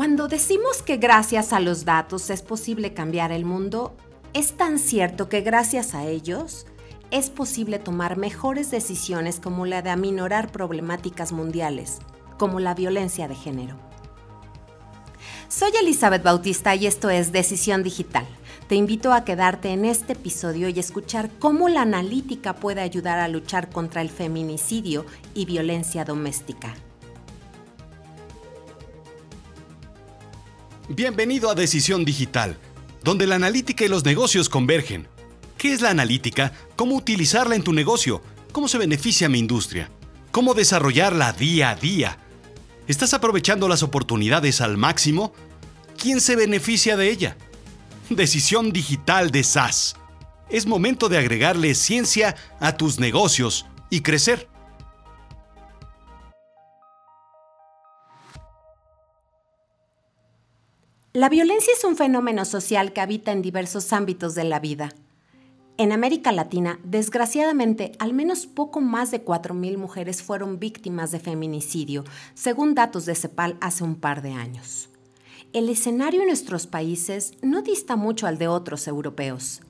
Cuando decimos que gracias a los datos es posible cambiar el mundo, es tan cierto que gracias a ellos es posible tomar mejores decisiones como la de aminorar problemáticas mundiales, como la violencia de género. Soy Elizabeth Bautista y esto es Decisión Digital. Te invito a quedarte en este episodio y escuchar cómo la analítica puede ayudar a luchar contra el feminicidio y violencia doméstica. Bienvenido a Decisión Digital, donde la analítica y los negocios convergen. ¿Qué es la analítica? ¿Cómo utilizarla en tu negocio? ¿Cómo se beneficia mi industria? ¿Cómo desarrollarla día a día? ¿Estás aprovechando las oportunidades al máximo? ¿Quién se beneficia de ella? Decisión Digital de SAS. Es momento de agregarle ciencia a tus negocios y crecer. La violencia es un fenómeno social que habita en diversos ámbitos de la vida. En América Latina, desgraciadamente, al menos poco más de 4.000 mujeres fueron víctimas de feminicidio, según datos de CEPAL hace un par de años. El escenario en nuestros países no dista mucho al de otros europeos.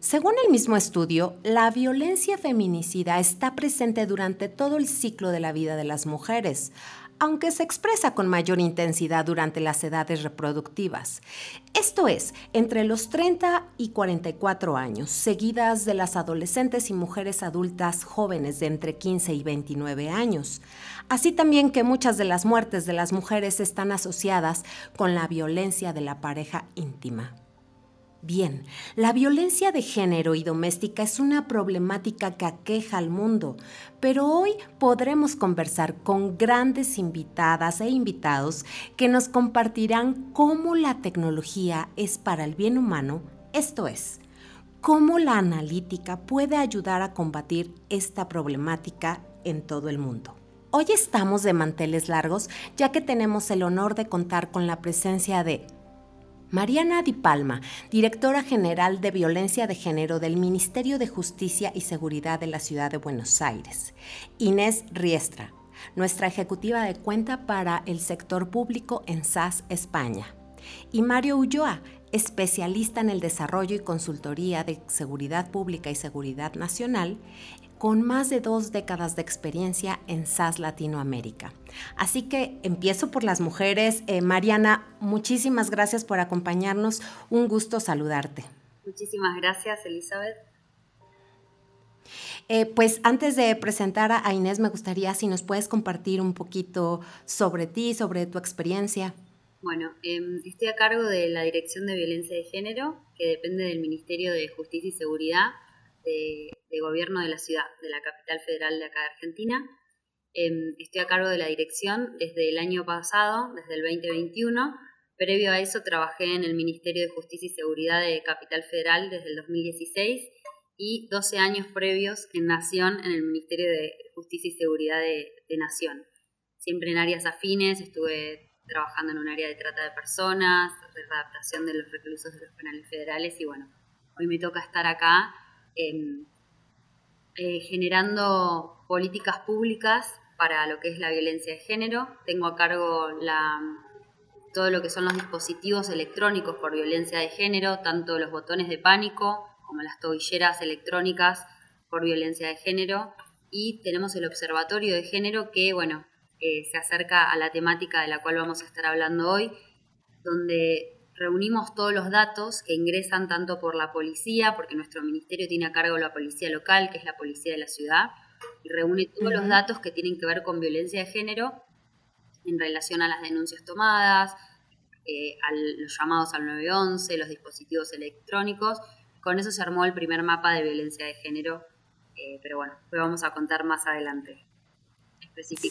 Según el mismo estudio, la violencia feminicida está presente durante todo el ciclo de la vida de las mujeres, aunque se expresa con mayor intensidad durante las edades reproductivas. Esto es, entre los 30 y 44 años, seguidas de las adolescentes y mujeres adultas jóvenes de entre 15 y 29 años. Así también que muchas de las muertes de las mujeres están asociadas con la violencia de la pareja íntima. Bien, la violencia de género y doméstica es una problemática que aqueja al mundo, pero hoy podremos conversar con grandes invitadas e invitados que nos compartirán cómo la tecnología es para el bien humano, esto es, cómo la analítica puede ayudar a combatir esta problemática en todo el mundo. Hoy estamos de manteles largos ya que tenemos el honor de contar con la presencia de Mariana Di Palma, directora general de Violencia de Género del Ministerio de Justicia y Seguridad de la Ciudad de Buenos Aires. Inés Riestra, nuestra ejecutiva de cuenta para el sector público en SAS España. Y Mario Ulloa, especialista en el desarrollo y consultoría de seguridad pública y seguridad nacional con más de dos décadas de experiencia en SAS Latinoamérica. Así que empiezo por las mujeres. Eh, Mariana, muchísimas gracias por acompañarnos. Un gusto saludarte. Muchísimas gracias, Elizabeth. Eh, pues antes de presentar a Inés, me gustaría si nos puedes compartir un poquito sobre ti, sobre tu experiencia. Bueno, em, estoy a cargo de la Dirección de Violencia de Género, que depende del Ministerio de Justicia y Seguridad de, gobierno de la ciudad, de la capital federal de acá de Argentina. Em, estoy a cargo de la dirección desde el año pasado, desde el 2021. Previo a eso trabajé en el Ministerio de Justicia y Seguridad de Capital Federal desde el 2016 y 12 años previos en Nación en el Ministerio de Justicia y Seguridad de, de Nación. Siempre en áreas afines, estuve trabajando en un área de trata de personas, de adaptación de los reclusos de los penales federales y bueno, hoy me toca estar acá Eh, generando políticas públicas para lo que es la violencia de género. Tengo a cargo todo lo que son los dispositivos electrónicos por violencia de género, tanto los botones de pánico como las tobilleras electrónicas por violencia de género. Y tenemos el observatorio de género que, bueno, eh, se acerca a la temática de la cual vamos a estar hablando hoy, donde reunimos todos los datos que ingresan tanto por la policía, porque nuestro ministerio tiene a cargo la policía local, que es la policía de la ciudad, y reúne todos los datos que tienen que ver con violencia de género en relación a las denuncias tomadas, eh, a los llamados al 911, los dispositivos electrónicos. Con eso se armó el primer mapa de violencia de género, eh, pero bueno, lo vamos a contar más adelante.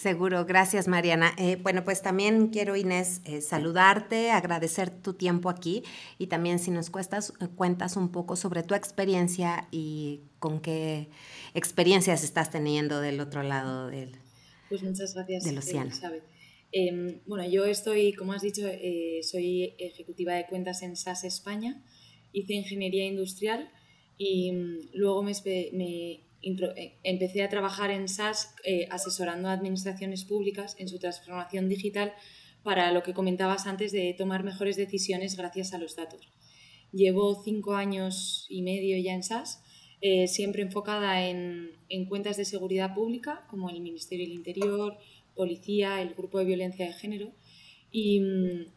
Seguro, gracias Mariana. Eh, bueno, pues también quiero Inés eh, saludarte, agradecer tu tiempo aquí y también si nos cuestas, eh, cuentas un poco sobre tu experiencia y con qué experiencias estás teniendo del otro lado del, pues muchas gracias, del océano. Em, bueno, yo estoy, como has dicho, soy ejecutiva de cuentas en SAS España, hice ingeniería industrial y mm, luego me, me eh, empecé a trabajar en SAS eh, asesorando a administraciones públicas en su transformación digital para lo que comentabas antes de tomar mejores decisiones gracias a los datos. Llevo cinco años y medio ya en SAS, eh, siempre enfocada en, en, cuentas de seguridad pública, como el Ministerio del Interior, Policía, el Grupo de Violencia de Género. Y,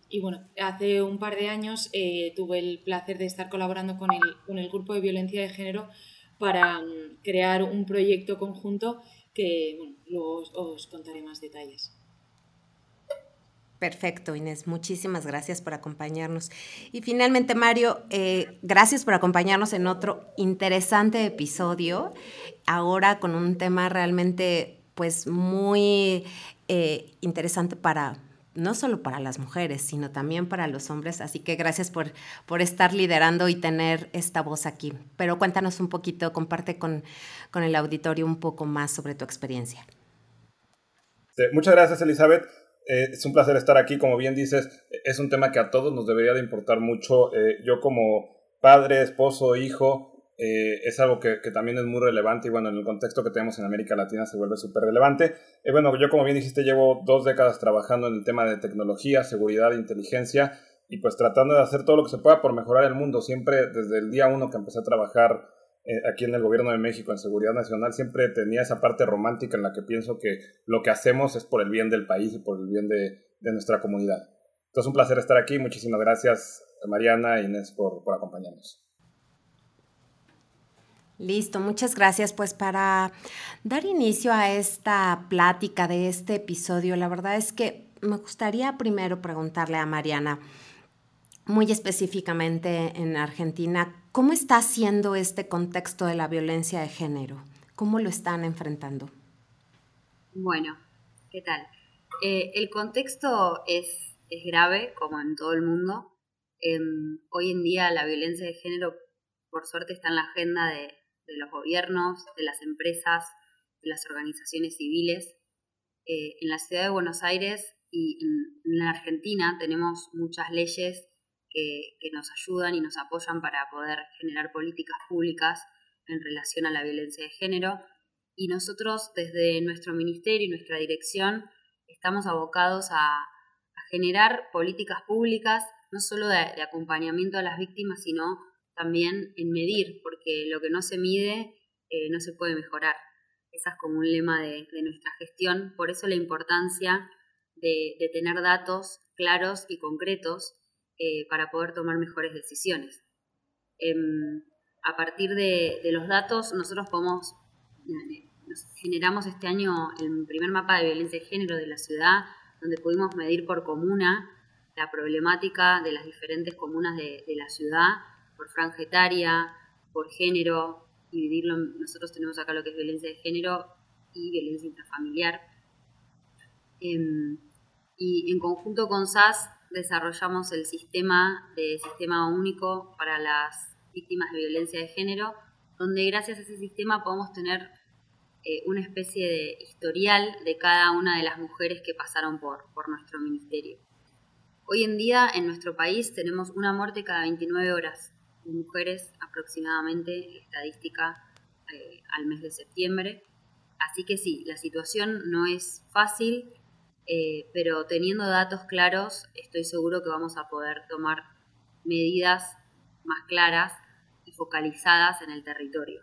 y bueno, hace un par de años eh, tuve el placer de estar colaborando con el, con el Grupo de Violencia de Género para mm, crear un proyecto conjunto que bueno, luego os, contaré más detalles. Perfecto, Inés. Muchísimas gracias por acompañarnos. Y finalmente, Mario, eh, gracias por acompañarnos en otro interesante episodio. Ahora con un tema realmente, pues, muy eh, interesante para no solo para las mujeres, sino también para los hombres. Así que gracias por, por estar liderando y tener esta voz aquí. Pero cuéntanos un poquito, comparte con, con el auditorio un poco más sobre tu experiencia. muchas gracias, Elizabeth. Eh, es un placer estar aquí, como bien dices, es un tema que a todos nos debería de importar mucho. Eh, yo como padre, esposo, hijo, eh, es algo que, que, también es muy relevante y bueno, en el contexto que tenemos en América Latina se vuelve súper relevante. bueno, yo como bien dijiste, llevo dos décadas trabajando en el tema de tecnología, seguridad inteligencia y pues tratando de hacer todo lo que se pueda por mejorar el mundo. Siempre desde el día uno que empecé a trabajar eh, aquí en el gobierno de México, en seguridad nacional, siempre tenía esa parte romántica en la que pienso que lo que hacemos es por el bien del país y por el bien de, de nuestra comunidad. Entonces, un placer estar aquí. Muchísimas gracias, Mariana e Inés, por, por acompañarnos. Listo, muchas gracias. Pues para dar inicio a esta plática de este episodio, la verdad es que me gustaría primero preguntarle a Mariana, muy específicamente en Argentina, ¿cómo está siendo este contexto de la violencia de género? ¿Cómo lo están enfrentando? Bueno, ¿qué tal? Eh, el contexto es, es, grave, como en todo el mundo. Hoy en día la violencia de género, por suerte, está en la agenda de, de los gobiernos, de las empresas, de las organizaciones civiles. Eh, en la ciudad de Buenos Aires y en, en Argentina tenemos muchas leyes que, nos ayudan y nos apoyan para poder generar políticas públicas en relación a la violencia de género. Y nosotros desde nuestro ministerio y nuestra dirección estamos abocados a, generar políticas públicas, no solo de, acompañamiento a las víctimas, sino también en medir, porque lo que no se mide eh, no se puede mejorar. Esa es como un lema de, nuestra gestión, por eso la importancia de, de tener datos claros y concretos eh, para poder tomar mejores decisiones. Em, a partir de, los datos, nosotros podemos, eh, generamos este año el primer mapa de violencia de género de la ciudad, donde pudimos medir por comuna la problemática de las diferentes comunas de, la ciudad, por franja etaria, por género, dividirlo, nosotros tenemos acá lo que es violencia de género y violencia intrafamiliar. Em, y en conjunto con SAS desarrollamos el sistema de sistema único para las víctimas de violencia de género, donde gracias a ese sistema podemos tener eh, una especie de historial de cada una de las mujeres que pasaron por, por nuestro ministerio. Hoy en día en nuestro país tenemos una muerte cada 29 horas mujeres aproximadamente, estadística eh, al mes de septiembre. Así que sí, la situación no es fácil, eh, pero teniendo datos claros, estoy seguro que vamos a poder tomar medidas más claras y focalizadas en el territorio.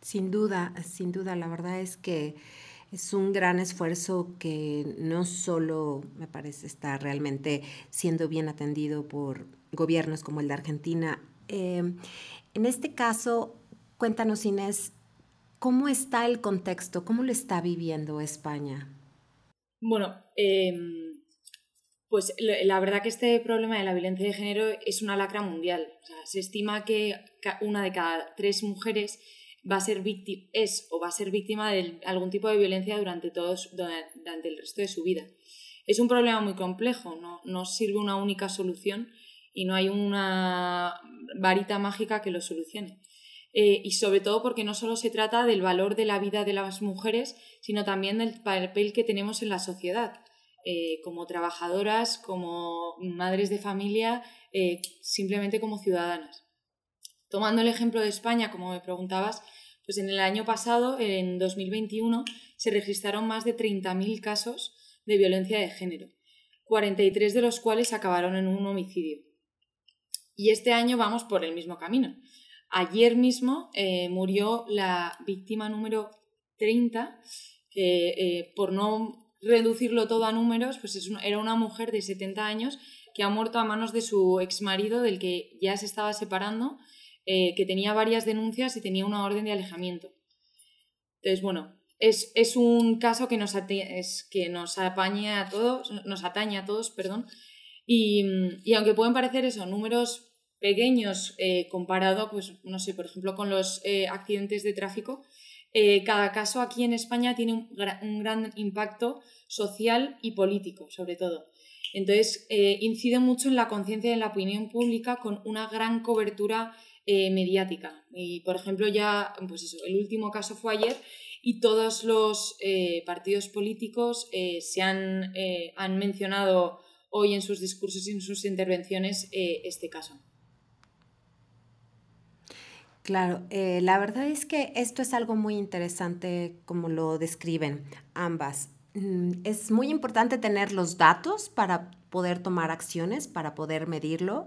Sin duda, sin duda, la verdad es que es un gran esfuerzo que no solo me parece está realmente siendo bien atendido por gobiernos como el de Argentina. Eh, en este caso, cuéntanos, Inés, ¿cómo está el contexto? ¿Cómo lo está viviendo España? Bueno, em, pues la verdad que este problema de la violencia de género es una lacra mundial. se estima que una de cada tres mujeres va a ser víctima, es o va a ser víctima de algún tipo de violencia durante, todos, durante el resto de su vida. Es un problema muy complejo, no, no sirve una única solución y no hay una varita mágica que lo solucione. Eh, y sobre todo porque no solo se trata del valor de la vida de las mujeres, sino también del papel que tenemos en la sociedad, eh, como trabajadoras, como madres de familia, eh, simplemente como ciudadanas. Tomando el ejemplo de España, como me preguntabas, pues en el año pasado, en 2021, se registraron más de 30.000 casos de violencia de género, 43 de los cuales acabaron en un homicidio. Y este año vamos por el mismo camino. Ayer mismo eh, murió la víctima número 30, que eh, por no reducirlo todo a números, pues era una mujer de 70 años que ha muerto a manos de su ex marido, del que ya se estaba separando, eh, que tenía varias denuncias y tenía una orden de alejamiento. Entonces, bueno, es, un caso que nos, es, que nos apañe a todos, nos atañe a todos, perdón, y, aunque pueden parecer eso, números pequeños eh, comparado, pues, no sé, por ejemplo, con los eh, accidentes de tráfico, cada caso aquí en España tiene un, gran impacto social y político, sobre todo. Entonces, eh, incide mucho en la conciencia y en la opinión pública con una gran cobertura eh, mediática. Y, por ejemplo, ya, pues eso, el último caso fue ayer y todos los eh, partidos políticos se han, han, mencionado hoy en sus discursos y en sus intervenciones este caso. Claro, la verdad es que esto es algo muy interesante como lo describen ambas. Mm, es muy importante tener los datos para poder tomar acciones, para poder medirlo,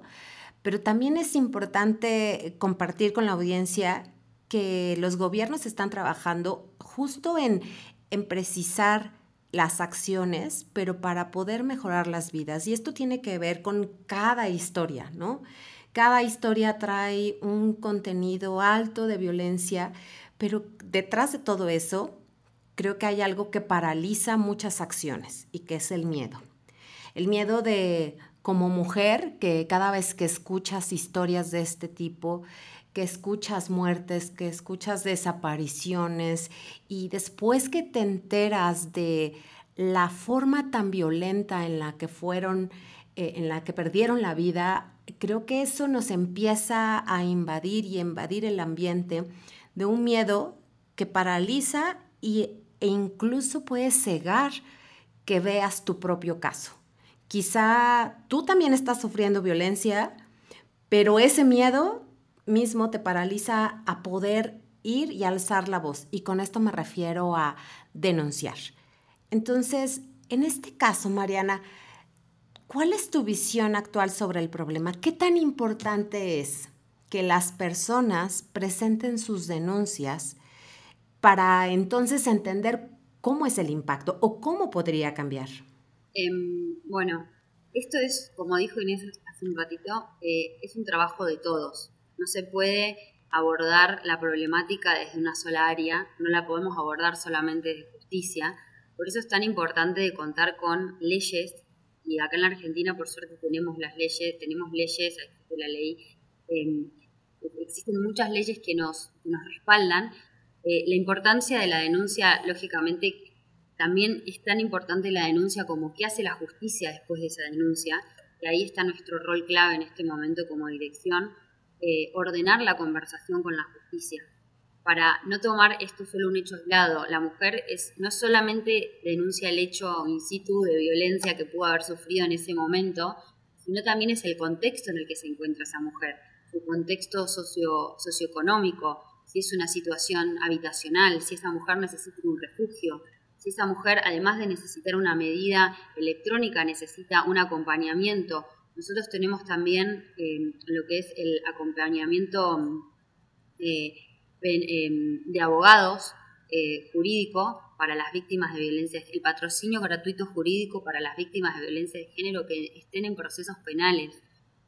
pero también es importante compartir con la audiencia que los gobiernos están trabajando justo en, en precisar las acciones, pero para poder mejorar las vidas. Y esto tiene que ver con cada historia, ¿no? Cada historia trae un contenido alto de violencia, pero detrás de todo eso creo que hay algo que paraliza muchas acciones y que es el miedo. El miedo de, como mujer, que cada vez que escuchas historias de este tipo, que escuchas muertes, que escuchas desapariciones y después que te enteras de la forma tan violenta en la que fueron, eh, en la que perdieron la vida, creo que eso nos empieza a invadir y invadir el ambiente de un miedo que paraliza y e incluso puedes cegar que veas tu propio caso. Quizá tú también estás sufriendo violencia, pero ese miedo mismo te paraliza a poder ir y alzar la voz. Y con esto me refiero a denunciar. Entonces, en este caso, Mariana, ¿cuál es tu visión actual sobre el problema? ¿Qué tan importante es que las personas presenten sus denuncias para entonces entender cómo es el impacto o cómo podría cambiar. Em, bueno, esto es, como dijo Inés hace un ratito, eh, es un trabajo de todos. No se puede abordar la problemática desde una sola área, no la podemos abordar solamente desde justicia. Por eso es tan importante contar con leyes, y acá en la Argentina por suerte tenemos las leyes, tenemos leyes, existe la ley, em, existen muchas leyes que nos, nos respaldan. Eh, la importancia de la denuncia, lógicamente, también es tan importante la denuncia como qué hace la justicia después de esa denuncia, y ahí está nuestro rol clave en este momento como dirección, eh, ordenar la conversación con la justicia, para no tomar esto solo un hecho aislado. La mujer es, no solamente denuncia el hecho in situ de violencia que pudo haber sufrido en ese momento, sino también es el contexto en el que se encuentra esa mujer, su contexto socio, socioeconómico, si es una situación habitacional, si esa mujer necesita un refugio, si esa mujer, además de necesitar una medida electrónica, necesita un acompañamiento. Nosotros tenemos también eh, lo que es el acompañamiento eh, de abogados jurídico para las víctimas de violencia, el patrocinio gratuito jurídico para las víctimas de violencia de género que estén en procesos penales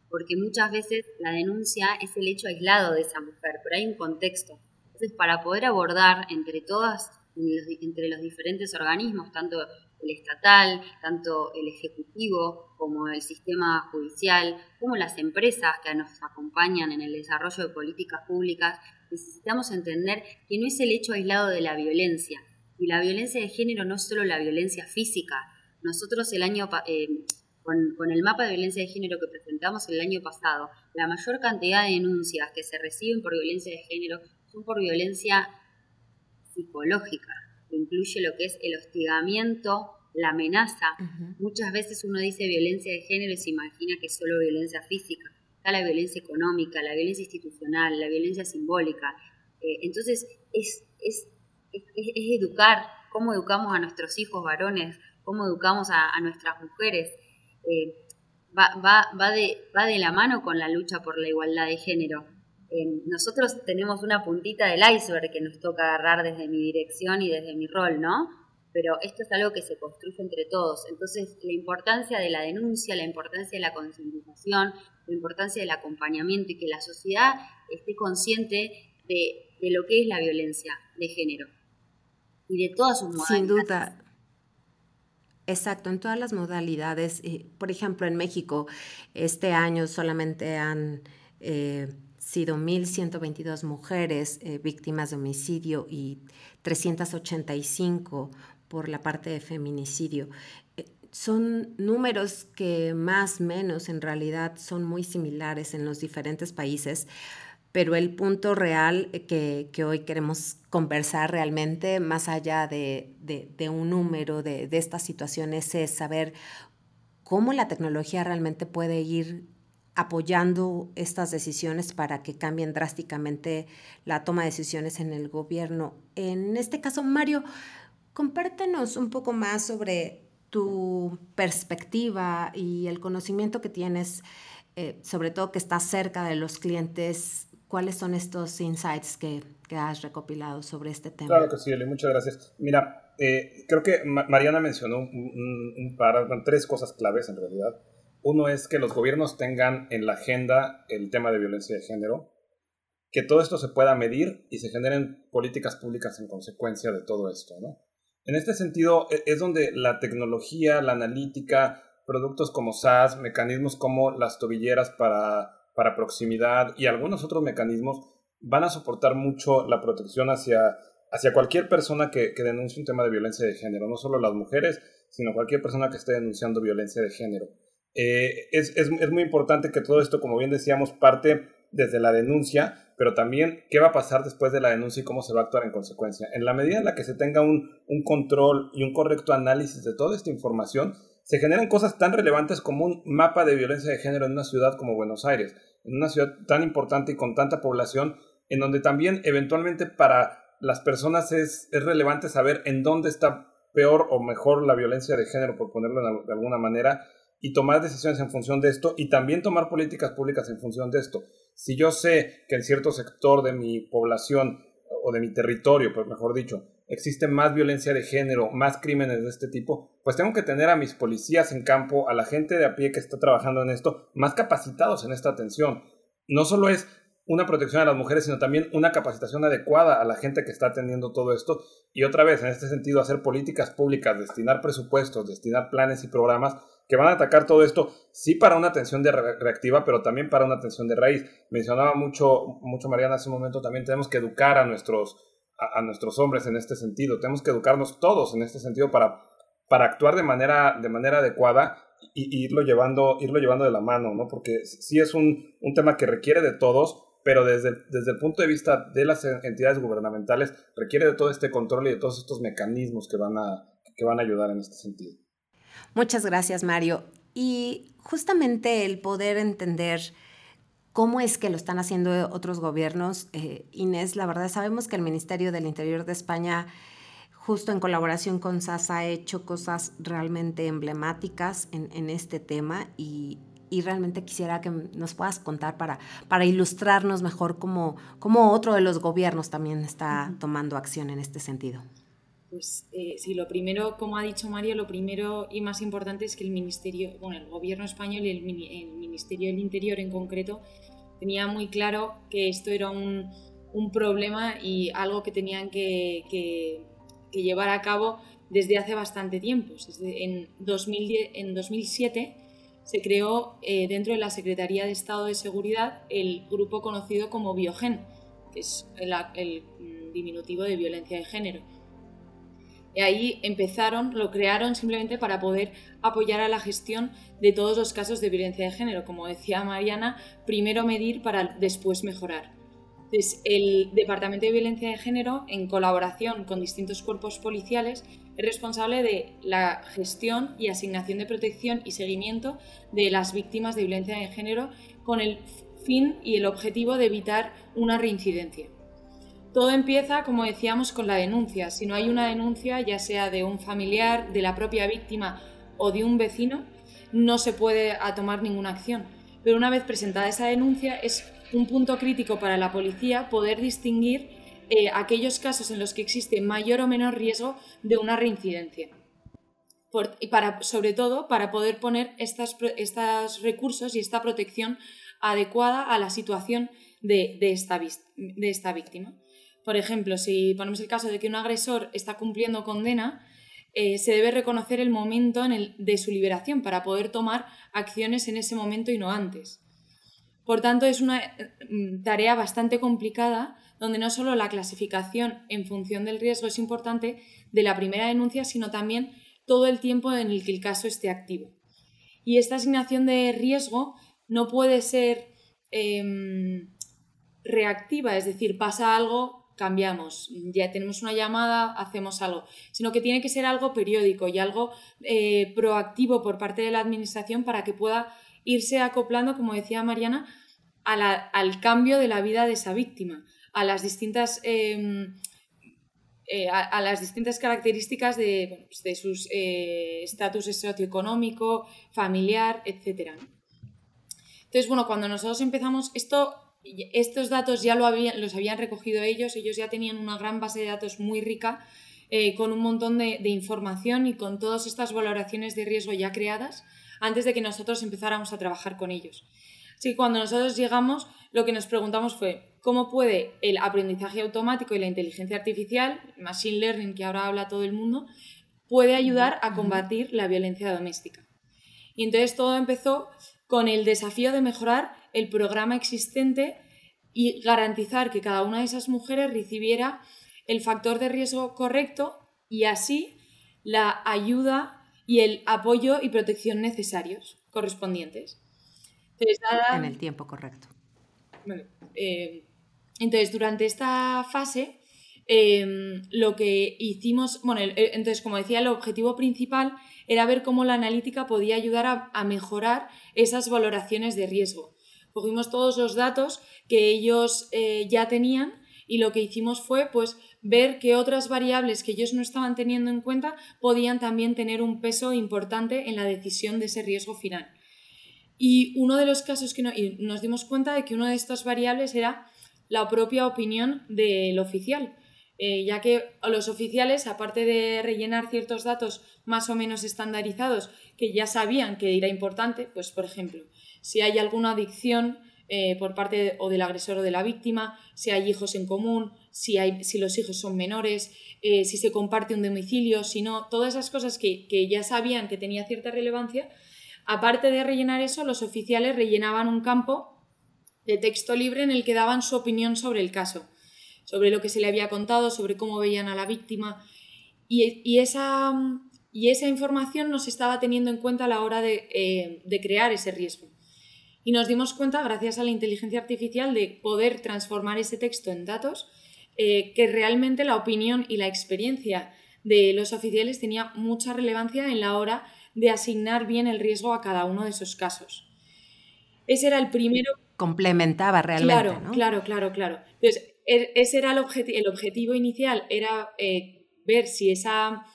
porque muchas veces la denuncia es el hecho aislado de esa mujer, pero hay un contexto. Entonces, para poder abordar entre todas, entre los diferentes organismos, tanto el estatal, tanto el ejecutivo, como el sistema judicial, como las empresas que nos acompañan en el desarrollo de políticas públicas, necesitamos entender que no es el hecho aislado de la violencia. Y la violencia de género no es solo la violencia física. Nosotros el año, eh, con, el mapa de violencia de género que presentamos el año pasado, la mayor cantidad de denuncias que se reciben por violencia de género son por violencia psicológica, que incluye lo que es el hostigamiento, la amenaza. Muchas veces uno dice violencia de género y se imagina que es solo violencia física. La violencia económica, la violencia institucional, la violencia simbólica. Eh, entonces, es, es, es, es educar cómo educamos a nuestros hijos varones, cómo educamos a, nuestras mujeres. Eh, va, va, va, de, va de la mano con la lucha por la igualdad de género. Eh, nosotros tenemos una puntita del iceberg que nos toca agarrar desde mi dirección y desde mi rol, ¿no? Pero esto es algo que se construye entre todos. Entonces, la importancia de la denuncia, la importancia de la concientización, la importancia del acompañamiento y que la sociedad esté consciente de, de lo que es la violencia de género y de todas sus modalidades. Sin duda. Exacto, en todas las modalidades. Por ejemplo, en México, este año solamente han eh, sido 1.122 mujeres eh, víctimas de homicidio y 385 por la parte de feminicidio. son números que más o menos en realidad son muy similares en los diferentes países, pero el punto real que, hoy queremos conversar realmente, más allá de, un número de, estas situaciones, es saber cómo la tecnología realmente puede ir apoyando estas decisiones para que cambien drásticamente la toma de decisiones en el gobierno. En este caso, Mario, compártenos un poco más sobre tu perspectiva y el conocimiento que tienes, eh, sobre todo que estás cerca de los clientes ¿Cuáles son estos insights que, has recopilado sobre este tema? Claro que sí, Eli, muchas gracias. Mira, eh, creo que Mariana mencionó un, par, tres cosas claves en realidad. Uno es que los gobiernos tengan en la agenda el tema de violencia de género, que todo esto se pueda medir y se generen políticas públicas en consecuencia de todo esto. ¿no? En este sentido, e, es donde la tecnología, la analítica, productos como SaaS, mecanismos como las tobilleras para para proximidad y algunos otros mecanismos van a soportar mucho la protección hacia, hacia cualquier persona que, denuncie un tema de violencia de género, no solo las mujeres, sino cualquier persona que esté denunciando violencia de género. Eh, es, es, muy importante que todo esto, como bien decíamos, parte desde la denuncia, pero también qué va a pasar después de la denuncia y cómo se va a actuar en consecuencia. En la medida en la que se tenga un, un control y un correcto análisis de toda esta información, se generan cosas tan relevantes como un mapa de violencia de género en una ciudad como Buenos Aires, en una ciudad tan importante y con tanta población, en donde también eventualmente para las personas es, relevante saber en dónde está peor o mejor la violencia de género, por ponerlo de alguna manera, y tomar decisiones en función de esto y también tomar políticas públicas en función de esto. Si yo sé que en cierto sector de mi población o de mi territorio, pues mejor dicho, existe más violencia de género, más crímenes de este tipo, pues tengo que tener a mis policías en campo, a la gente de a pie que está trabajando en esto, más capacitados en esta atención. No solo es una protección a las mujeres, sino también una capacitación adecuada a la gente que está atendiendo todo esto. Y otra vez, en este sentido, hacer políticas públicas, destinar presupuestos, destinar planes y programas que van a atacar todo esto, sí para una atención de reactiva, pero también para una atención de raíz. Mencionaba mucho, mucho Mariana hace un momento, también tenemos que educar a nuestros a, nuestros hombres en este sentido. Tenemos que educarnos todos en este sentido para, para actuar de manera, de manera adecuada y, irlo, llevando, irlo llevando de la mano, ¿no? Porque sí es un, un tema que requiere de todos, pero desde, desde el punto de vista de las entidades gubernamentales requiere de todo este control y de todos estos mecanismos que van a, que van a ayudar en este sentido. Muchas gracias, Mario. Y justamente el poder entender ¿Cómo es que lo están haciendo otros gobiernos? Eh, Inés, la verdad sabemos que el Ministerio del Interior de España, justo en colaboración con SAS, ha hecho cosas realmente emblemáticas en, este tema y, realmente quisiera que nos puedas contar para, para ilustrarnos mejor cómo, cómo otro de los gobiernos también está tomando acción en este sentido. Pues eh, sí, lo primero, como ha dicho María, lo primero y más importante es que el Ministerio, bueno, el Gobierno español y el, Ministerio del Interior en concreto tenía muy claro que esto era un, problema y algo que tenían que, llevar a cabo desde hace bastante tiempo. en, 2010, en 2007 se creó eh, dentro de la Secretaría de Estado de Seguridad el grupo conocido como Biogen, que es el diminutivo de violencia de género y ahí empezaron, lo crearon simplemente para poder apoyar a la gestión de todos los casos de violencia de género. Como decía Mariana, primero medir para después mejorar. Entonces, el Departamento de Violencia de Género, en colaboración con distintos cuerpos policiales, es responsable de la gestión y asignación de protección y seguimiento de las víctimas de violencia de género con el fin y el objetivo de evitar una reincidencia. Todo empieza, como decíamos, con la denuncia. Si no hay una denuncia, ya sea de un familiar, de la propia víctima o de un vecino, no se puede tomar ninguna acción. Pero una vez presentada esa denuncia, es un punto crítico para la policía poder distinguir eh, aquellos casos en los que existe mayor o menor riesgo de una reincidencia. y sobre todo para poder poner estos recursos y esta protección adecuada a la situación de esta víctima. Por ejemplo, si ponemos el caso de que un agresor está cumpliendo condena, eh, se debe reconocer el momento en el, de su liberación para poder tomar acciones en ese momento y no antes. Por tanto, es una mm, tarea bastante complicada donde no solo la clasificación en función del riesgo es importante de la primera denuncia, sino también todo el tiempo en el que el caso esté activo. Y esta asignación de riesgo no puede ser em, reactiva, es decir, pasa algo, cambiamos, ya tenemos una llamada, hacemos algo, sino que tiene que ser algo periódico y algo eh, proactivo por parte de la Administración para que pueda irse acoplando, como decía Mariana, al cambio de la vida de esa víctima, a las distintas... Em, eh, a, las distintas características de, pues, sus eh, estatus socioeconómico, familiar, etc. Entonces, bueno, cuando nosotros empezamos, esto estos datos ya lo habían, los habían recogido ellos, ellos ya tenían una gran base de datos muy rica eh, con un montón de, información y con todas estas valoraciones de riesgo ya creadas antes de que nosotros empezáramos a trabajar con ellos. Así que cuando nosotros llegamos, lo que nos preguntamos fue cómo puede el aprendizaje automático y la inteligencia artificial, machine learning que ahora habla todo el mundo, puede ayudar a combatir la violencia doméstica. Y entonces todo empezó con el desafío de mejorar el programa existente y garantizar que cada una de esas mujeres recibiera el factor de riesgo correcto y así la ayuda y el apoyo y protección necesarios correspondientes. en el tiempo correcto. Eh, entonces, durante esta fase, em, lo que hicimos, bueno, entonces, como decía, el objetivo principal era ver cómo la analítica podía ayudar a mejorar esas valoraciones de riesgo cogimos todos los datos que ellos eh, ya tenían y lo que hicimos fue pues ver que otras variables que ellos no estaban teniendo en cuenta podían también tener un peso importante en la decisión de ese riesgo final. Y uno de los casos que nos dimos cuenta de que una de estas variables era la propia opinión del oficial, eh, ya que los oficiales, aparte de rellenar ciertos datos más o menos estandarizados que ya sabían que era importante, pues por ejemplo, si hay alguna adicción eh, por parte o del agresor o de la víctima, si hay hijos en común, si, hay, si los hijos son menores, eh, si se comparte un domicilio, si no, todas esas cosas que, que ya sabían que tenía cierta relevancia, aparte de rellenar eso, los oficiales rellenaban un campo de texto libre en el que daban su opinión sobre el caso, sobre lo que se le había contado, sobre cómo veían a la víctima. Y, y esa, y esa información no se estaba teniendo en cuenta a la hora de, eh, de crear ese riesgo. Y nos dimos cuenta, gracias a la inteligencia artificial, de poder transformar ese texto en datos, eh, que realmente la opinión y la experiencia de los oficiales tenía mucha relevancia en la hora de asignar bien el riesgo a cada uno de esos casos. Ese era el primero. Complementaba realmente. Claro, claro, claro, claro. Entonces, e, ese era el, el objetivo inicial, era eh, ver si esa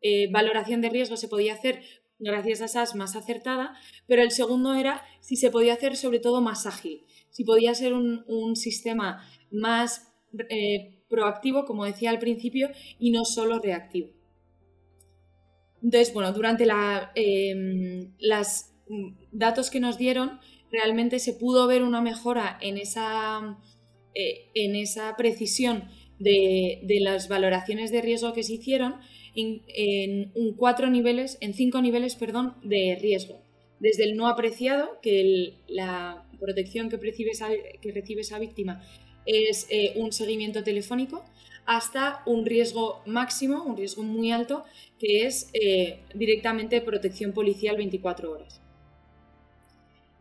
eh, valoración de riesgo se podía hacer gracias a SAS más acertada, pero el segundo era si se podía hacer sobre todo más ágil, si podía ser un, sistema más eh, proactivo, como decía al principio, y no solo reactivo. Entonces, bueno, durante los em, datos que nos dieron, realmente se pudo ver una mejora en esa, eh, en esa precisión de, de, las valoraciones de riesgo que se hicieron en, cuatro niveles, en cinco niveles perdón, de riesgo. Desde el no apreciado, que la protección que recibe esa, que recibe esa víctima es eh, un seguimiento telefónico, hasta un riesgo máximo, un riesgo muy alto, que es eh, directamente protección policial 24 horas.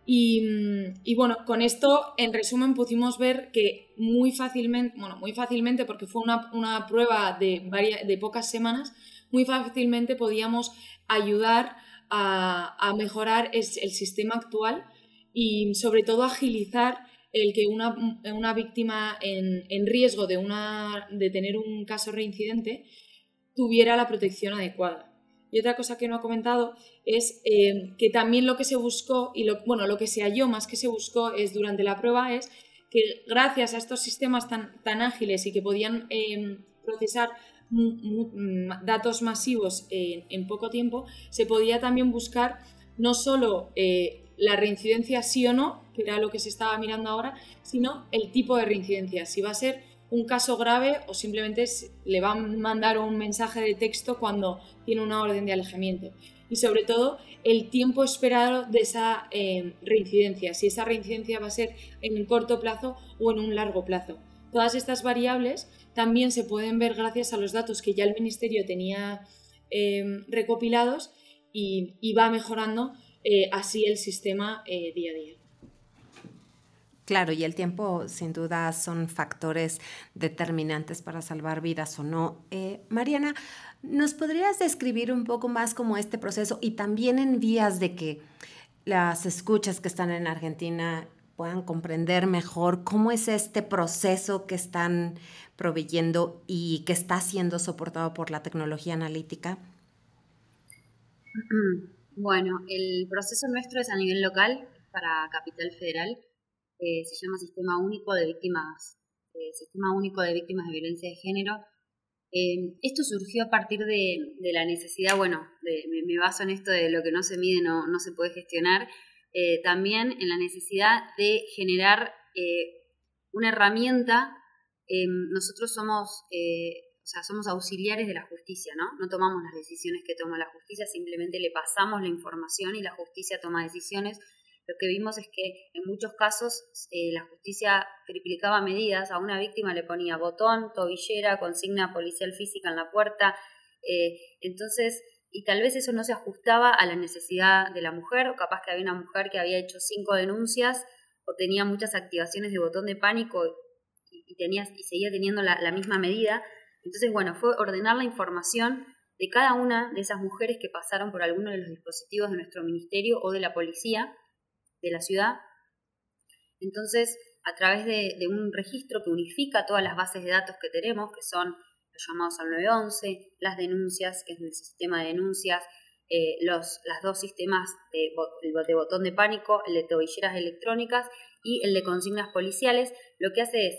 Mm, y, bueno, con esto, en resumen, pudimos ver que muy fácilmente, bueno, muy fácilmente, porque fue una, prueba de, de pocas semanas, muy fácilmente podíamos ayudar a, mejorar el sistema actual y sobre todo agilizar el que una, una víctima en, en, riesgo de, una, de tener un caso reincidente tuviera la protección adecuada. Y otra cosa que no ha comentado es eh, que también lo que se buscó, y lo, bueno, lo que se halló más que se buscó es durante la prueba, es que gracias a estos sistemas tan, tan ágiles y que podían eh, procesar datos masivos en, poco tiempo, se podía también buscar no solo eh, la reincidencia sí o no, que era lo que se estaba mirando ahora, sino el tipo de reincidencia, si va a ser un caso grave o simplemente le va a mandar un mensaje de texto cuando tiene una orden de alejamiento. Y sobre todo el tiempo esperado de esa eh, reincidencia, si esa reincidencia va a ser en un corto plazo o en un largo plazo. Todas estas variables también se pueden ver gracias a los datos que ya el Ministerio tenía eh, recopilados y, va mejorando eh, así el sistema día a día. Claro, y el tiempo sin duda son factores determinantes para salvar vidas o no. Mariana, ¿nos podrías describir un poco más como este proceso y también en vías de que las escuchas que están en Argentina puedan comprender mejor cómo es este proceso que están proveyendo y que está siendo soportado por la tecnología analítica? Bueno, el proceso nuestro es a nivel local para Capital Federal se llama Sistema Único de Víctimas, eh, Sistema Único de Víctimas de Violencia de Género. Eh, esto surgió a partir de, la necesidad, bueno, me, baso en esto de lo que no se mide no, no se puede gestionar, eh, también en la necesidad de generar una herramienta. nosotros somos, o sea, somos auxiliares de la justicia, ¿no? No tomamos las decisiones que toma la justicia, simplemente le pasamos la información y la justicia toma decisiones lo que vimos es que en muchos casos eh, la justicia triplicaba medidas, a una víctima le ponía botón, tobillera, consigna policial física en la puerta, eh, entonces, y tal vez eso no se ajustaba a la necesidad de la mujer, o capaz que había una mujer que había hecho cinco denuncias o tenía muchas activaciones de botón de pánico y, tenía, y seguía teniendo la, la misma medida. Entonces, bueno, fue ordenar la información de cada una de esas mujeres que pasaron por alguno de los dispositivos de nuestro ministerio o de la policía de la ciudad. Entonces, a través de, un registro que unifica todas las bases de datos que tenemos, que son los llamados al 911, las denuncias, que es el sistema de denuncias, eh, los dos sistemas de, de, botón de pánico, el de tobilleras electrónicas y el de consignas policiales, lo que hace es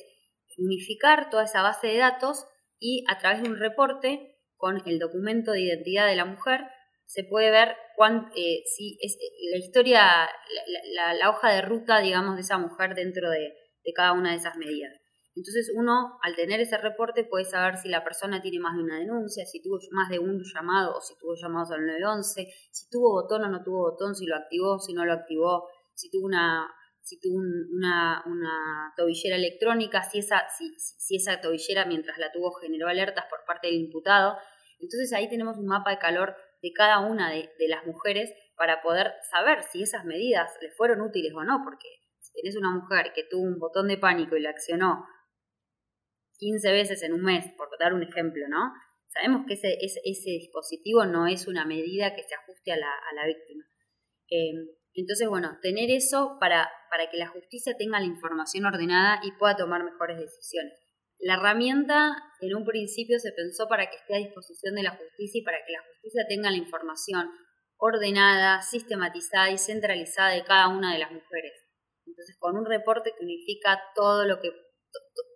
unificar toda esa base de datos y a través de un reporte con el documento de identidad de la mujer se puede ver eh, si es, eh, la historia, la, hoja de ruta, digamos, de esa mujer dentro de, cada una de esas medidas. Entonces uno, al tener ese reporte, puede saber si la persona tiene más de una denuncia, si tuvo más de un llamado o si tuvo llamados al 911, si tuvo botón o no tuvo botón, si lo activó, si no lo activó, si tuvo una si tuvo una, una, tobillera electrónica, si esa, si, si esa tobillera mientras la tuvo generó alertas por parte del imputado. Entonces ahí tenemos un mapa de calor de cada una de, las mujeres para poder saber si esas medidas le fueron útiles o no, porque si tenés una mujer que tuvo un botón de pánico y la accionó 15 veces en un mes, por dar un ejemplo, ¿no? Sabemos que ese, ese, dispositivo no es una medida que se ajuste a la, víctima. Em, entonces, bueno, tener eso para, para que la justicia tenga la información ordenada y pueda tomar mejores decisiones. La herramienta en un principio se pensó para que esté a disposición de la justicia y para que la justicia tenga la información ordenada, sistematizada y centralizada de cada una de las mujeres. Entonces, con un reporte que unifica todo lo que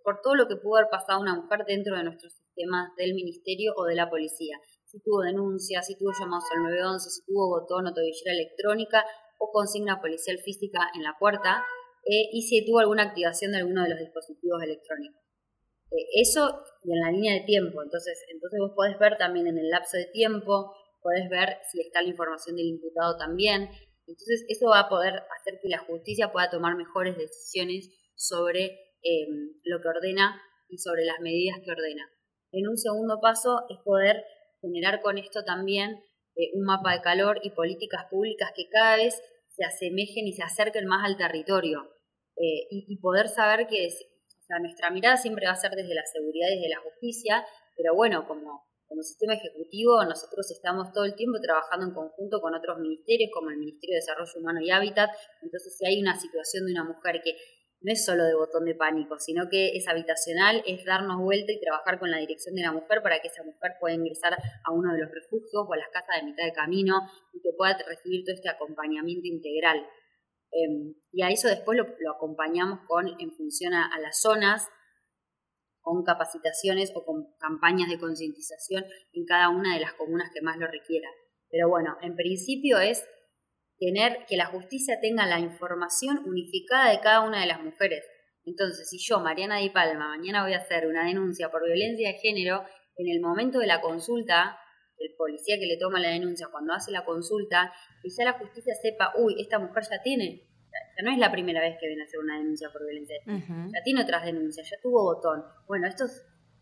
por todo lo que pudo haber pasado una mujer dentro de nuestro sistema del ministerio o de la policía. Si tuvo denuncias, si tuvo llamados al 911, si tuvo botón o tobillera electrónica o consigna policial física en la puerta eh, y si tuvo alguna activación de alguno de los dispositivos electrónicos. Eh, eso y en la línea de tiempo. Entonces, entonces vos podés ver también en el lapso de tiempo, podés ver si está la información del imputado también. Entonces, eso va a poder hacer que la justicia pueda tomar mejores decisiones sobre em, lo que ordena y sobre las medidas que ordena. En un segundo paso es poder generar con esto también eh, un mapa de calor y políticas públicas que cada vez se asemejen y se acerquen más al territorio eh, y, y, poder saber que sea, nuestra mirada siempre va a ser desde la seguridad y desde la justicia, pero bueno, como, como sistema ejecutivo nosotros estamos todo el tiempo trabajando en conjunto con otros ministerios, como el Ministerio de Desarrollo Humano y Hábitat, entonces si hay una situación de una mujer que no es solo de botón de pánico, sino que es habitacional, es darnos vuelta y trabajar con la dirección de la mujer para que esa mujer pueda ingresar a uno de los refugios o a las casas de mitad de camino y que pueda recibir todo este acompañamiento integral. Em, y a eso después lo, acompañamos con, en función a, las zonas, con capacitaciones o con campañas de concientización en cada una de las comunas que más lo requiera. Pero bueno, en principio es tener que la justicia tenga la información unificada de cada una de las mujeres. Entonces, si yo, Mariana Di Palma, mañana voy a hacer una denuncia por violencia de género, en el momento de la consulta, el policía que le toma la denuncia, cuando hace la consulta, quizá la justicia sepa, uy, esta mujer ya tiene, ya no es la primera vez que viene a hacer una denuncia por violencia ya tiene otras denuncias, ya tuvo botón. Bueno, esto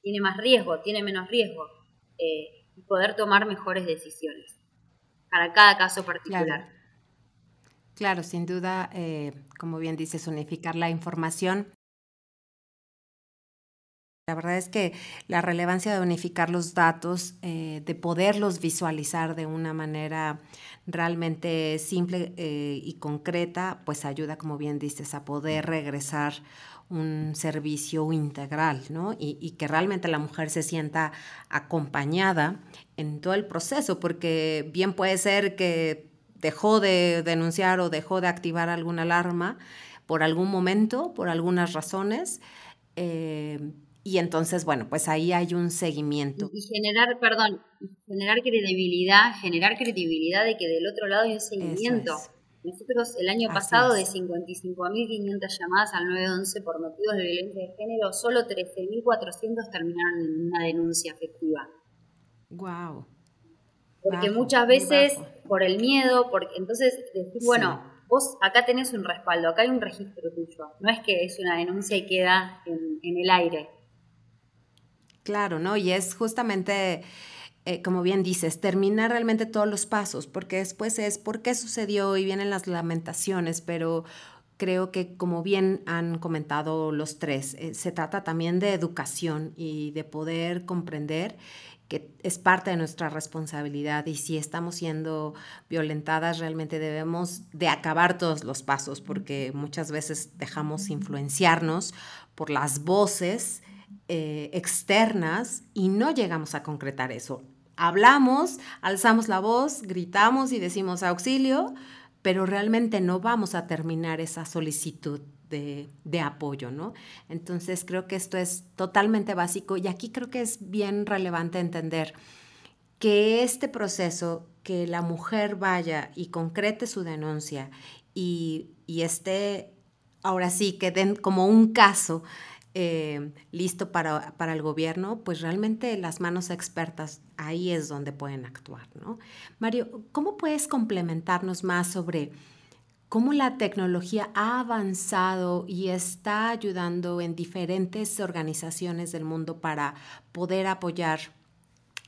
tiene más riesgo, tiene menos riesgo, eh, y poder tomar mejores decisiones para cada caso particular. Claro, sin duda, eh, como bien dices, unificar la información. La verdad es que la relevancia de unificar los datos, eh, de poderlos visualizar de una manera realmente simple eh, y concreta, pues ayuda, como bien dices, a poder regresar un servicio integral, ¿no? Y, que realmente la mujer se sienta acompañada en todo el proceso, porque bien puede ser que dejó de denunciar o dejó de activar alguna alarma por algún momento, por algunas razones. Eh, y entonces, bueno, pues ahí hay un seguimiento. Y generar, perdón, generar credibilidad, generar credibilidad de que del otro lado hay un seguimiento. Nosotros el año pasado de 55.500 llamadas al 911 por motivos de violencia de género, solo 13.400 terminaron en una denuncia efectiva. Wow. Porque muchas veces por el miedo, porque entonces decir, bueno, vos acá tenés un respaldo, acá hay un registro tuyo, no es que es una denuncia y queda en, el aire. Claro, ¿no? Y es justamente, eh, como bien dices, terminar realmente todos los pasos, porque después es por qué sucedió y vienen las lamentaciones, pero creo que como bien han comentado los tres, eh, se trata también de educación y de poder comprender que es parte de nuestra responsabilidad y si estamos siendo violentadas realmente debemos de acabar todos los pasos porque muchas veces dejamos influenciarnos por las voces eh, externas y no llegamos a concretar eso. Hablamos, alzamos la voz, gritamos y decimos auxilio, pero realmente no vamos a terminar esa solicitud de, apoyo, ¿no? Entonces creo que esto es totalmente básico y aquí creo que es bien relevante entender que este proceso, que la mujer vaya y concrete su denuncia y, esté, ahora sí, que den como un caso eh, listo para, para, el gobierno, pues realmente las manos expertas ahí es donde pueden actuar, ¿no? Mario, ¿cómo puedes complementarnos más sobre cómo la tecnología ha avanzado y está ayudando en diferentes organizaciones del mundo para poder apoyar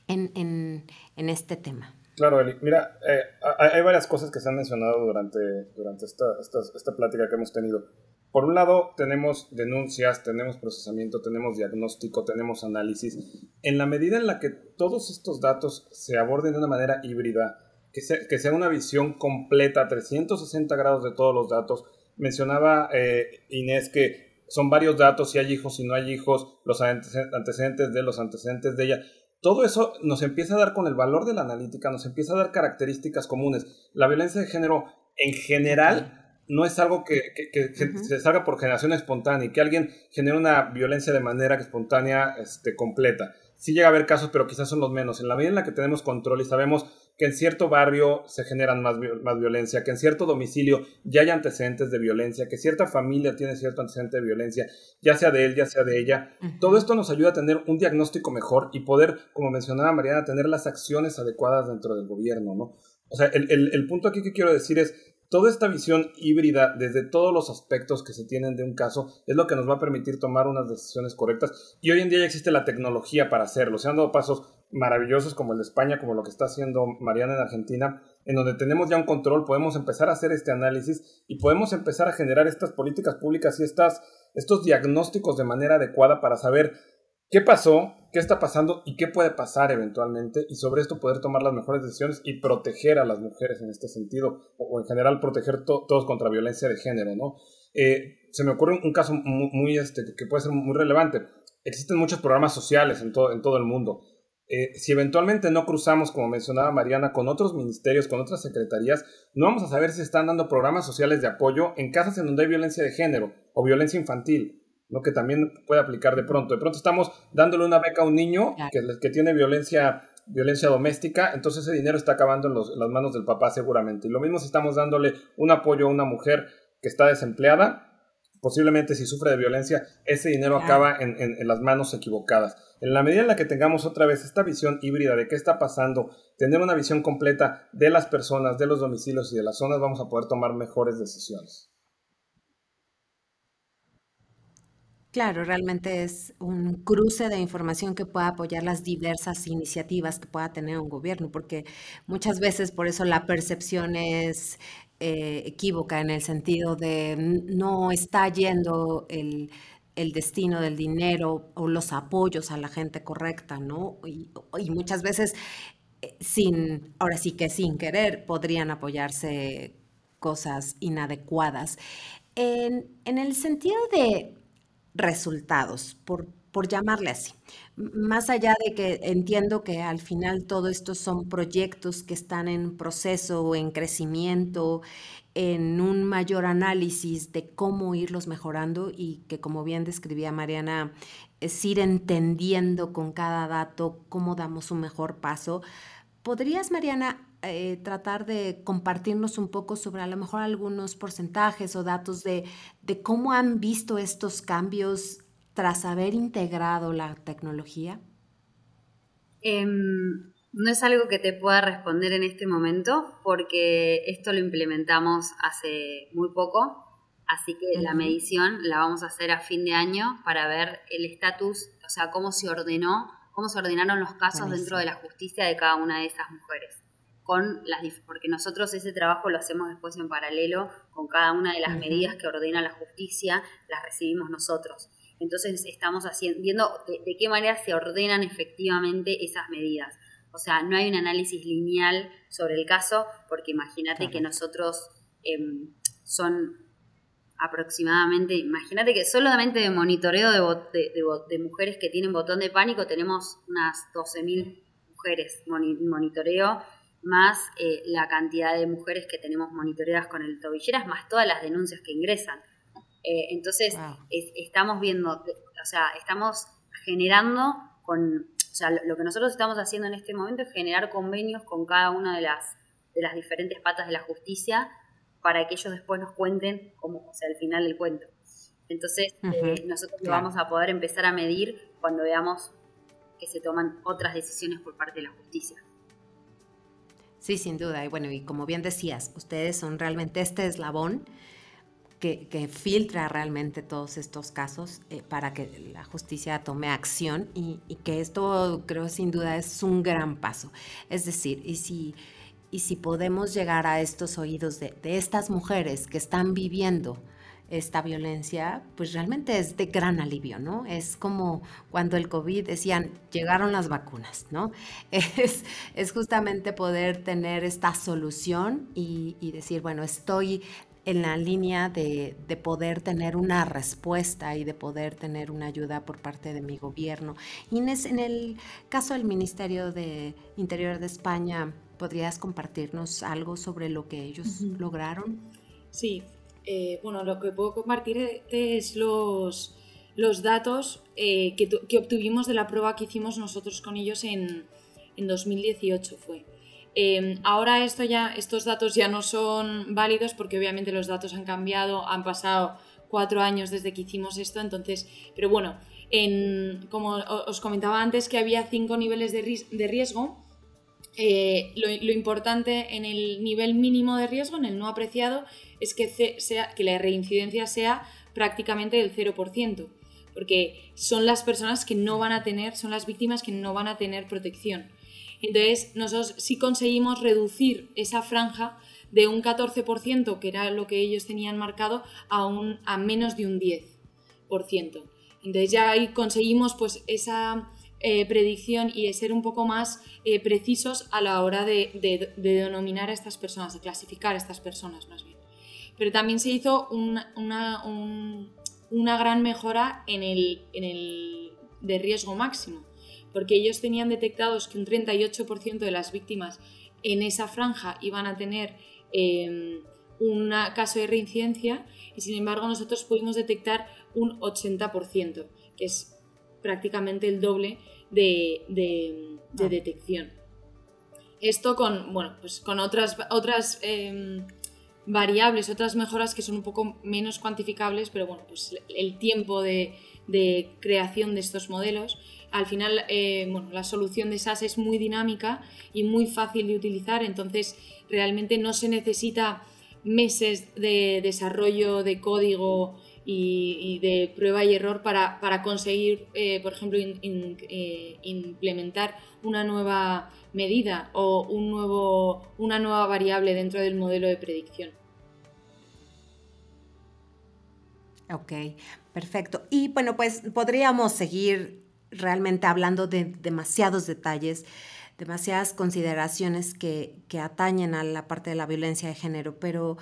en, este tema. Claro, Eli. Mira, eh, hay varias cosas que se han mencionado durante, durante esta, esta, plática que hemos tenido. Por un lado, tenemos denuncias, tenemos procesamiento, tenemos diagnóstico, tenemos análisis. En la medida en la que todos estos datos se aborden de una manera híbrida, que sea, una visión completa, 360 grados de todos los datos. Mencionaba eh, Inés que son varios datos, si hay hijos, si no hay hijos, los antecedentes de los antecedentes de ella. Todo eso nos empieza a dar con el valor de la analítica, nos empieza a dar características comunes. La violencia de género en general no es algo que, se salga por generación espontánea y que alguien genere una violencia de manera espontánea este, completa. Sí llega a haber casos, pero quizás son los menos. En la medida en la que tenemos control y sabemos que en cierto barrio se generan más, más violencia, que en cierto domicilio ya hay antecedentes de violencia, que cierta familia tiene cierto antecedente de violencia, ya sea de él, ya sea de ella. Todo esto nos ayuda a tener un diagnóstico mejor y poder, como mencionaba Mariana, tener las acciones adecuadas dentro del gobierno, ¿no? O sea, el, el, el punto aquí que quiero decir es, toda esta visión híbrida desde todos los aspectos que se tienen de un caso es lo que nos va a permitir tomar unas decisiones correctas. Y hoy en día ya existe la tecnología para hacerlo. Se han dado pasos maravillosos como el de España, como lo que está haciendo Mariana en Argentina, en donde tenemos ya un control, podemos empezar a hacer este análisis y podemos empezar a generar estas políticas públicas y estas, estos diagnósticos de manera adecuada para saber qué pasó, qué está pasando y qué puede pasar eventualmente y sobre esto poder tomar las mejores decisiones y proteger a las mujeres en este sentido o, en general proteger todos contra violencia de género, ¿no? Eh, se me ocurre un, caso muy, este, que puede ser muy relevante. Existen muchos programas sociales en todo, en todo el mundo. Eh, si eventualmente no cruzamos, como mencionaba Mariana, con otros ministerios, con otras secretarías, no vamos a saber si están dando programas sociales de apoyo en casas en donde hay violencia de género o violencia infantil, lo que también puede aplicar de pronto. De pronto estamos dándole una beca a un niño que, que tiene violencia, violencia doméstica, entonces ese dinero está acabando en, en las manos del papá seguramente. Y lo mismo si estamos dándole un apoyo a una mujer que está desempleada, posiblemente si sufre de violencia, ese dinero acaba en, las manos equivocadas. En la medida en la que tengamos otra vez esta visión híbrida de qué está pasando, tener una visión completa de las personas, de los domicilios y de las zonas, vamos a poder tomar mejores decisiones. Claro, realmente es un cruce de información que pueda apoyar las diversas iniciativas que pueda tener un gobierno, porque muchas veces por eso la percepción es eh, equívoca en el sentido de no está yendo el, destino del dinero o los apoyos a la gente correcta, ¿no? Y, muchas veces eh, sin, ahora sí que sin querer, podrían apoyarse cosas inadecuadas. En, en el sentido de resultados, por por llamarle así. Más allá de que entiendo que al final todo esto son proyectos que están en proceso en crecimiento, en un mayor análisis de cómo irlos mejorando y que como bien describía Mariana, es ir entendiendo con cada dato cómo damos un mejor paso. ¿Podrías, Mariana, eh, tratar de compartirnos un poco sobre a lo mejor algunos porcentajes o datos de, de cómo han visto estos cambios tras haber integrado la tecnología? Em, no es algo que te pueda responder en este momento porque esto lo implementamos hace muy poco, así que la medición la vamos a hacer a fin de año para ver el estatus, o sea, cómo se ordenó, cómo se ordenaron los casos dentro de la justicia de cada una de esas mujeres. Con las, porque nosotros ese trabajo lo hacemos después en paralelo con cada una de las medidas que ordena la justicia, las recibimos nosotros. Entonces estamos haciendo, viendo de, qué manera se ordenan efectivamente esas medidas. O sea, no hay un análisis lineal sobre el caso, porque imagínate que nosotros em, son aproximadamente, imagínate que solamente de monitoreo de, de, mujeres que tienen botón de pánico tenemos unas 12.000 mujeres monitoreo, más eh, la cantidad de mujeres que tenemos monitoreadas con el tobilleras, más todas las denuncias que ingresan. Eh, entonces, estamos viendo, o sea, estamos generando con, o sea, lo, que nosotros estamos haciendo en este momento es generar convenios con cada una de las, de las diferentes patas de la justicia para que ellos después nos cuenten cómo, o sea, al final del cuento. Entonces, eh, nosotros lo vamos a poder empezar a medir cuando veamos que se toman otras decisiones por parte de la justicia. Sí, sin duda. Y bueno, y como bien decías, ustedes son realmente este eslabón que, filtra realmente todos estos casos eh, para que la justicia tome acción y, que esto creo sin duda es un gran paso. Es decir, y si, y si podemos llegar a estos oídos de, estas mujeres que están viviendo esta violencia, pues realmente es de gran alivio, ¿no? Es como cuando el COVID decían, llegaron las vacunas, ¿no? Es, es justamente poder tener esta solución y, y decir, bueno, estoy en la línea de, poder tener una respuesta y de poder tener una ayuda por parte de mi gobierno. Inés, en el caso del Ministerio de Interior de España, ¿podrías compartirnos algo sobre lo que ellos lograron? Sí, eh, bueno, lo que puedo compartir es los, los datos eh, que, obtuvimos de la prueba que hicimos nosotros con ellos en, en 2018 fue. Em, ahora esto ya, estos datos ya no son válidos porque obviamente los datos han cambiado, han pasado cuatro años desde que hicimos esto, entonces, pero bueno, como os comentaba antes que había cinco niveles de, riesgo, eh, lo, importante en el nivel mínimo de riesgo, en el no apreciado, es que, sea, que la reincidencia sea prácticamente del 0%, porque son las personas que no van a tener, son las víctimas que no van a tener protección. Entonces, nosotros sí conseguimos reducir esa franja de un 14%, que era lo que ellos tenían marcado, a, un, a menos de un 10%. Entonces ya ahí conseguimos pues esa eh, predicción y ser un poco más eh, precisos a la hora de, denominar a estas personas, de clasificar a estas personas más bien. pero también se hizo una, gran mejora en el, en el de riesgo máximo, porque ellos tenían detectados que un 38% de las víctimas en esa franja iban a tener em, un caso de reincidencia y sin embargo nosotros pudimos detectar un 80%, que es prácticamente el doble de, ah. detección. Esto con, bueno, pues con otras, otras em, variables, otras mejoras que son un poco menos cuantificables, pero bueno, pues el tiempo de, creación de estos modelos. Al final, eh, bueno, la solución de SAS es muy dinámica y muy fácil de utilizar, entonces realmente no se necesita meses de desarrollo de código y, de prueba y error para, conseguir, eh, por ejemplo, eh, implementar una nueva medida o un nuevo, una nueva variable dentro del modelo de predicción. Ok, perfecto. Y bueno, pues podríamos seguir realmente hablando de demasiados detalles, demasiadas consideraciones que atañen a la parte de la violencia de género, pero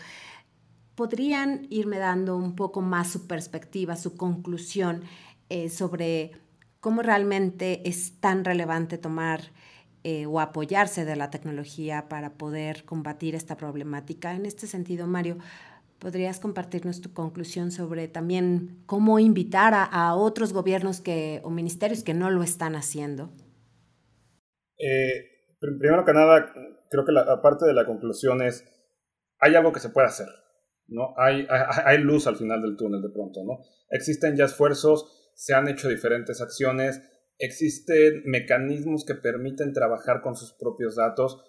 podrían irme dando un poco más su perspectiva, su conclusión eh, sobre cómo realmente es tan relevante tomar eh, o apoyarse de la tecnología para poder combatir esta problemática. En este sentido, Mario, ¿podrías compartirnos tu conclusión sobre también cómo invitar a, otros gobiernos que, o ministerios que no lo están haciendo? Eh, primero que nada, creo que la parte de la conclusión es, hay algo que se puede hacer, ¿no? Hay, hay, hay luz al final del túnel de pronto, ¿no? Existen ya esfuerzos, se han hecho diferentes acciones, existen mecanismos que permiten trabajar con sus propios datos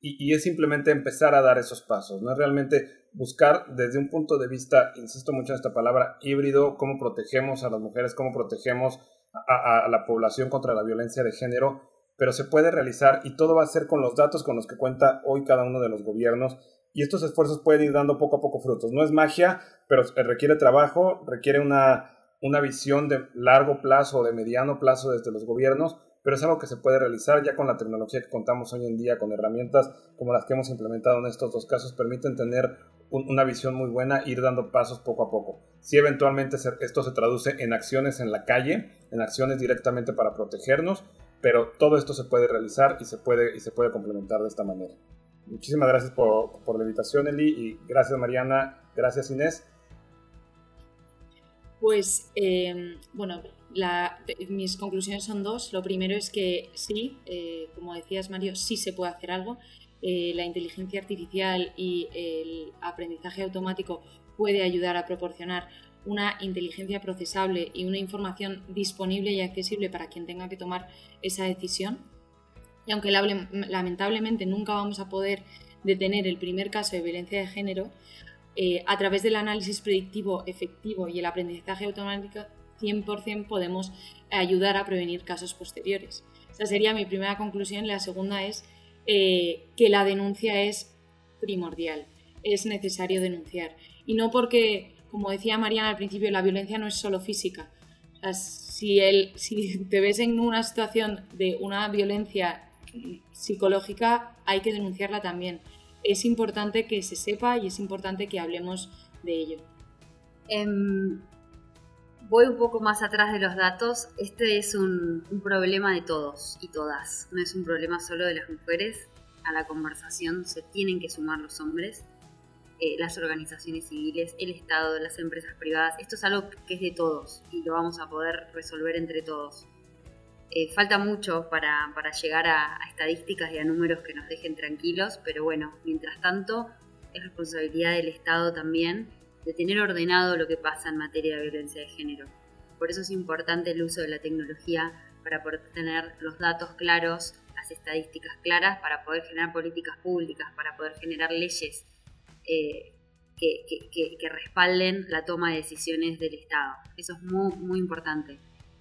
y, es simplemente empezar a dar esos pasos, no es realmente buscar desde un punto de vista, insisto mucho en esta palabra, híbrido, cómo protegemos a las mujeres, cómo protegemos a, la población contra la violencia de género, pero se puede realizar y todo va a ser con los datos con los que cuenta hoy cada uno de los gobiernos y estos esfuerzos pueden ir dando poco a poco frutos. No es magia, pero requiere trabajo, requiere una una visión de largo plazo o de mediano plazo desde los gobiernos, pero es algo que se puede realizar ya con la tecnología que contamos hoy en día, con herramientas como las que hemos implementado en estos dos casos, permiten tener una visión muy buena, ir dando pasos poco a poco. Si eventualmente esto se traduce en acciones en la calle, en acciones directamente para protegernos, pero todo esto se puede realizar y se puede, y se puede complementar de esta manera. Muchísimas gracias por, la invitación, Eli, y gracias, Mariana, gracias, Inés. Pues, em, bueno, mis conclusiones son dos. Lo primero es que sí, eh, como decías Mario, sí se puede hacer algo. Eh, la inteligencia artificial y el aprendizaje automático puede ayudar a proporcionar una inteligencia procesable y una información disponible y accesible para quien tenga que tomar esa decisión. Y aunque lamentablemente nunca vamos a poder detener el primer caso de violencia de género, eh, a través del análisis predictivo efectivo y el aprendizaje automático 100% podemos ayudar a prevenir casos posteriores. Esa sería mi primera conclusión. La segunda es eh, que la denuncia es primordial, es necesario denunciar. Y no porque, como decía Mariana al principio, la violencia no es solo física. si, si te ves en una situación de una violencia psicológica, hay que denunciarla también es importante que se sepa y es importante que hablemos de ello. Em, voy un poco más atrás de los datos. Este es un, problema de todos y todas. No es un problema solo de las mujeres. A la conversación se tienen que sumar los hombres, eh, las organizaciones civiles, el Estado, las empresas privadas. Esto es algo que es de todos y lo vamos a poder resolver entre todos. Eh, falta mucho para, llegar a, estadísticas y a números que nos dejen tranquilos, pero bueno, mientras tanto es responsabilidad del Estado también de tener ordenado lo que pasa en materia de violencia de género. Por eso es importante el uso de la tecnología para poder tener los datos claros, las estadísticas claras, para poder generar políticas públicas, para poder generar leyes eh, que, respalden la toma de decisiones del Estado. Eso es muy, muy importante.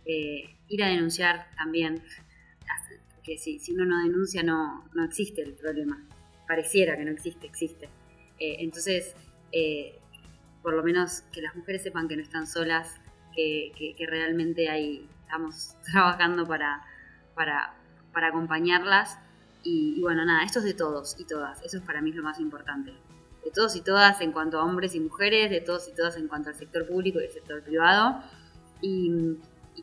Eh, ir a denunciar también, porque si, si uno no denuncia no, no existe el problema, pareciera que no existe, existe. Eh, entonces, eh, por lo menos que las mujeres sepan que no están solas, que, que, realmente hay, estamos trabajando para, para, para acompañarlas. Y, bueno, nada, esto es de todos y todas, eso es para mí lo más importante. de todos y todas en cuanto a hombres y mujeres, de todos y todas en cuanto al sector público y el sector privado. Y,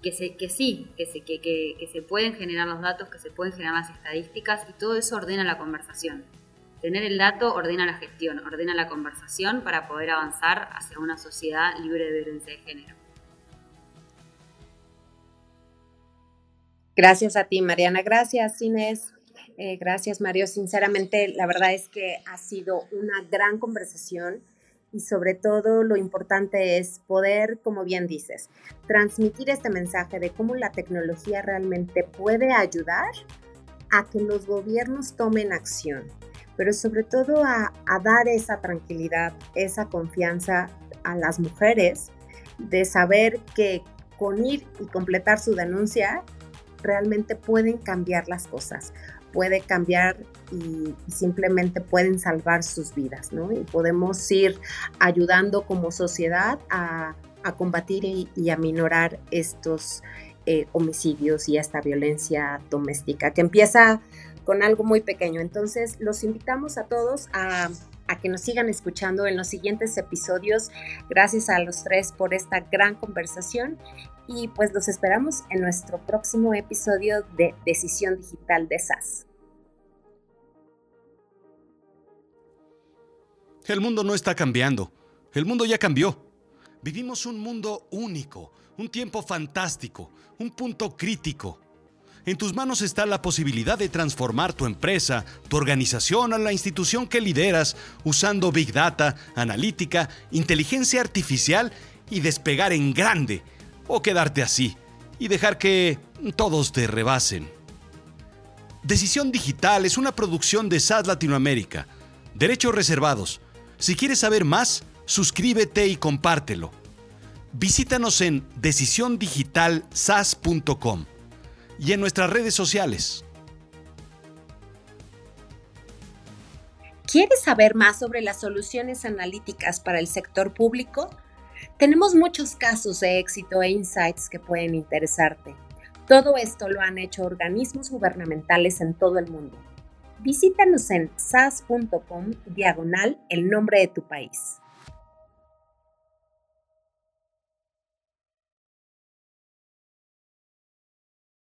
que, se, que sí, que se, que, que, se pueden generar los datos, que se pueden generar las estadísticas y todo eso ordena la conversación. Tener el dato ordena la gestión, ordena la conversación para poder avanzar hacia una sociedad libre de violencia de género. Gracias a ti, Mariana. Gracias, Inés. Eh, gracias, Mario. Sinceramente, la verdad es que ha sido una gran conversación y sobre todo lo importante es poder, como bien dices, transmitir este mensaje de cómo la tecnología realmente puede ayudar a que los gobiernos tomen acción, pero sobre todo a, dar esa tranquilidad, esa confianza a las mujeres de saber que con ir y completar su denuncia realmente pueden cambiar las cosas puede cambiar y, simplemente pueden salvar sus vidas, ¿no? Y podemos ir ayudando como sociedad a, combatir y, a minorar estos eh, homicidios y esta violencia doméstica, que empieza con algo muy pequeño. Entonces, los invitamos a todos a, a, que nos sigan escuchando en los siguientes episodios. Gracias a los tres por esta gran conversación y pues los esperamos en nuestro próximo episodio de Decisión Digital de SAS. El mundo no está cambiando, el mundo ya cambió. Vivimos un mundo único, un tiempo fantástico, un punto crítico. En tus manos está la posibilidad de transformar tu empresa, tu organización o la institución que lideras usando Big Data, analítica, inteligencia artificial y despegar en grande o quedarte así y dejar que todos te rebasen. Decisión Digital es una producción de SAS Latinoamérica. Derechos reservados. Si quieres saber más, suscríbete y compártelo. Visítanos en decisiondigitalsas.com y en nuestras redes sociales. ¿Quieres saber más sobre las soluciones analíticas para el sector público? Tenemos muchos casos de éxito e insights que pueden interesarte. Todo esto lo han hecho organismos gubernamentales en todo el mundo. Visítanos en sas.com diagonal el nombre de tu país.